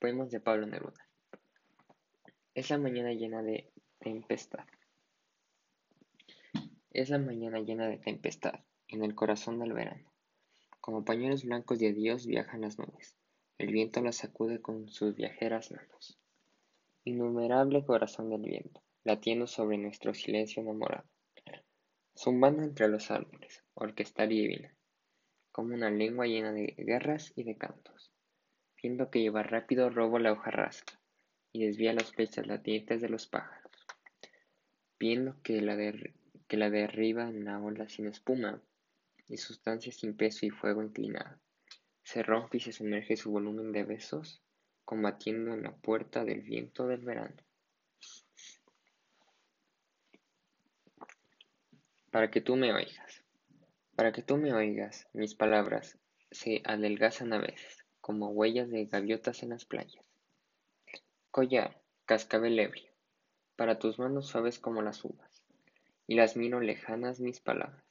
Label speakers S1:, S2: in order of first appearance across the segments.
S1: Poemas de Pablo Neruda. Es la mañana llena de tempestad. Es la mañana llena de tempestad, en el corazón del verano. Como pañuelos blancos de adiós viajan las nubes. El viento las sacude con sus viajeras manos. Innumerable corazón del viento, latiendo sobre nuestro silencio enamorado. Zumbando entre los árboles, orquesta divina, como una lengua llena de guerras y de cantos viendo que lleva rápido robo la hoja rasca y desvía las flechas latientes de los pájaros, viendo que la, que la derriba en la ola sin espuma y sustancia sin peso y fuego inclinado. Se rompe y se sumerge su volumen de besos, combatiendo en la puerta del viento del verano. Para que tú me oigas, para que tú me oigas, mis palabras se adelgazan a veces como huellas de gaviotas en las playas. Collar, cascabel ebrio, para tus manos suaves como las uvas, y las miro lejanas mis palabras,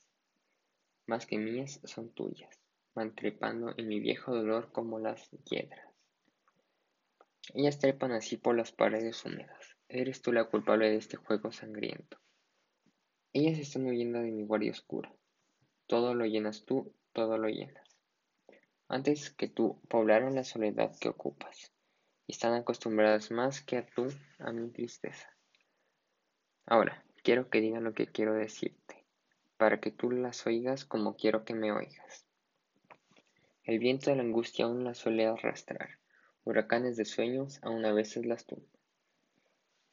S1: más que mías son tuyas, van trepando en mi viejo dolor como las hiedras. Ellas trepan así por las paredes húmedas, eres tú la culpable de este juego sangriento. Ellas están huyendo de mi guardia oscura, todo lo llenas tú, todo lo llenas antes que tú poblaron la soledad que ocupas, y están acostumbradas más que a tú a mi tristeza. Ahora, quiero que digan lo que quiero decirte, para que tú las oigas como quiero que me oigas. El viento de la angustia aún las suele arrastrar, huracanes de sueños aún a veces las tumba.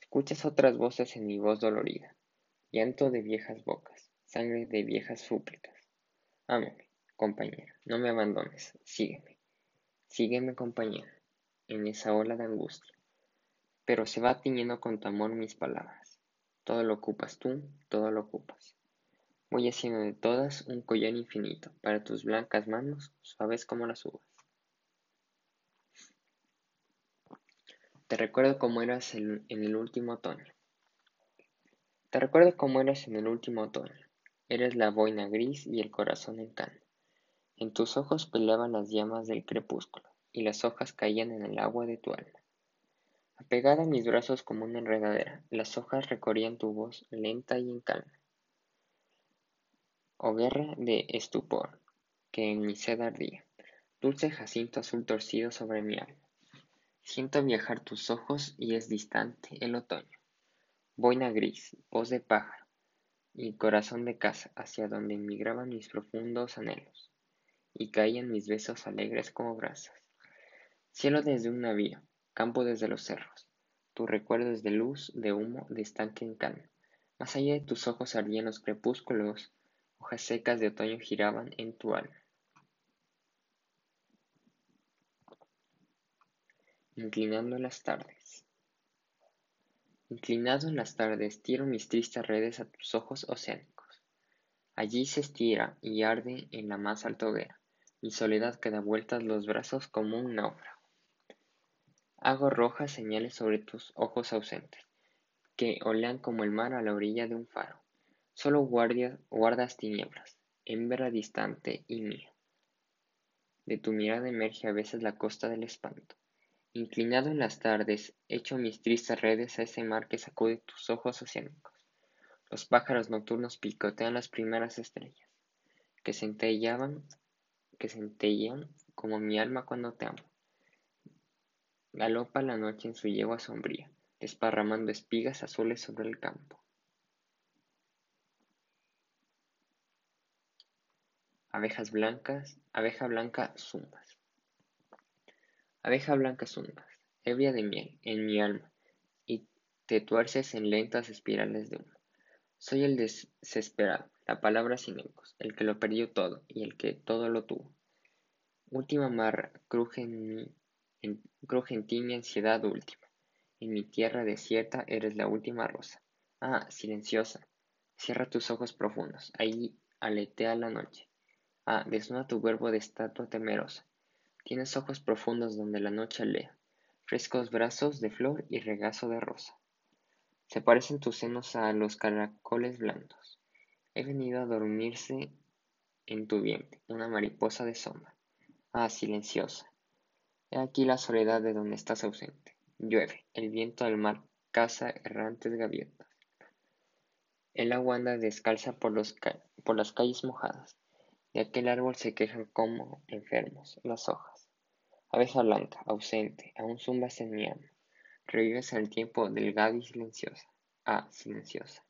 S1: Escuchas otras voces en mi voz dolorida, llanto de viejas bocas, sangre de viejas súplicas. Ámame, compañera, no me abandones, sígueme, sígueme compañera, en esa ola de angustia. Pero se va tiñendo con tu amor mis palabras. Todo lo ocupas tú, todo lo ocupas. Voy haciendo de todas un collar infinito para tus blancas manos, suaves como las uvas. Te recuerdo cómo eras en el último otoño. Te recuerdo cómo eras en el último otoño. Eres la boina gris y el corazón en. En tus ojos peleaban las llamas del crepúsculo, y las hojas caían en el agua de tu alma. Apegada a mis brazos como una enredadera, las hojas recorrían tu voz lenta y en calma. Oh guerra de estupor, que en mi sed ardía, dulce jacinto azul torcido sobre mi alma. Siento viajar tus ojos y es distante el otoño. Boina gris, voz de pájaro y corazón de casa hacia donde emigraban mis profundos anhelos y caían mis besos alegres como brasas. Cielo desde un navío, campo desde los cerros, tu recuerdo es de luz, de humo, de estanque en calma. Más allá de tus ojos ardían los crepúsculos, hojas secas de otoño giraban en tu alma. Inclinando las tardes. Inclinado en las tardes, tiro mis tristes redes a tus ojos oceánicos. Allí se estira y arde en la más alta hoguera mi soledad que da vueltas los brazos como un náufrago. Hago rojas señales sobre tus ojos ausentes, que olean como el mar a la orilla de un faro. Solo guardas tinieblas, hembra distante y mía. De tu mirada emerge a veces la costa del espanto. Inclinado en las tardes, echo mis tristes redes a ese mar que sacude tus ojos oceánicos. Los pájaros nocturnos picotean las primeras estrellas, que centellaban que centellean como mi alma cuando te amo. Galopa la noche en su yegua sombría, desparramando espigas azules sobre el campo. Abejas blancas, abeja blanca zumbas. Abeja blanca zumbas, ebria de miel en mi alma, y te tuerces en lentas espirales de humo. Soy el desesperado, la palabra sin ecos, el que lo perdió todo y el que todo lo tuvo. Última mar, cruje en, en ti mi ansiedad última. En mi tierra desierta eres la última rosa. Ah, silenciosa, cierra tus ojos profundos, ahí aletea la noche. Ah, desnuda tu cuerpo de estatua temerosa. Tienes ojos profundos donde la noche alea, frescos brazos de flor y regazo de rosa. Se parecen tus senos a los caracoles blandos. He venido a dormirse en tu vientre, una mariposa de sombra. Ah, silenciosa. He aquí la soledad de donde estás ausente. Llueve, el viento del mar caza errantes gaviotas. El agua anda descalza por, los por las calles mojadas. De aquel árbol se quejan como enfermos las hojas. Abeja blanca, ausente, aún zumbas en mi alma. Revives el tiempo delgada y silenciosa. Ah, silenciosa.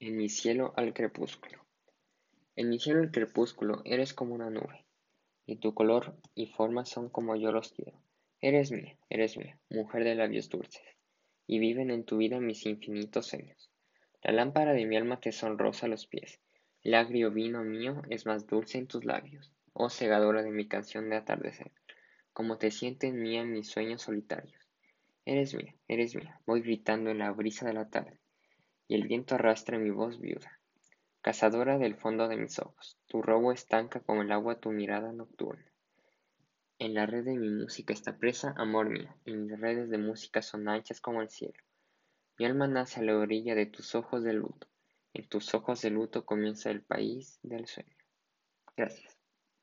S1: En mi cielo al crepúsculo. En mi cielo al crepúsculo eres como una nube, y tu color y forma son como yo los quiero. Eres mía, eres mía, mujer de labios dulces, y viven en tu vida mis infinitos sueños. La lámpara de mi alma te sonrosa los pies, el agrio vino mío es más dulce en tus labios, oh segadora de mi canción de atardecer, como te sienten mía mis sueños solitarios. Eres mía, eres mía, voy gritando en la brisa de la tarde y el viento arrastra mi voz viuda. Cazadora del fondo de mis ojos, tu robo estanca como el agua tu mirada nocturna. En la red de mi música está presa, amor mío, y mis redes de música son anchas como el cielo. Mi alma nace a la orilla de tus ojos de luto. En tus ojos de luto comienza el país del sueño. Gracias.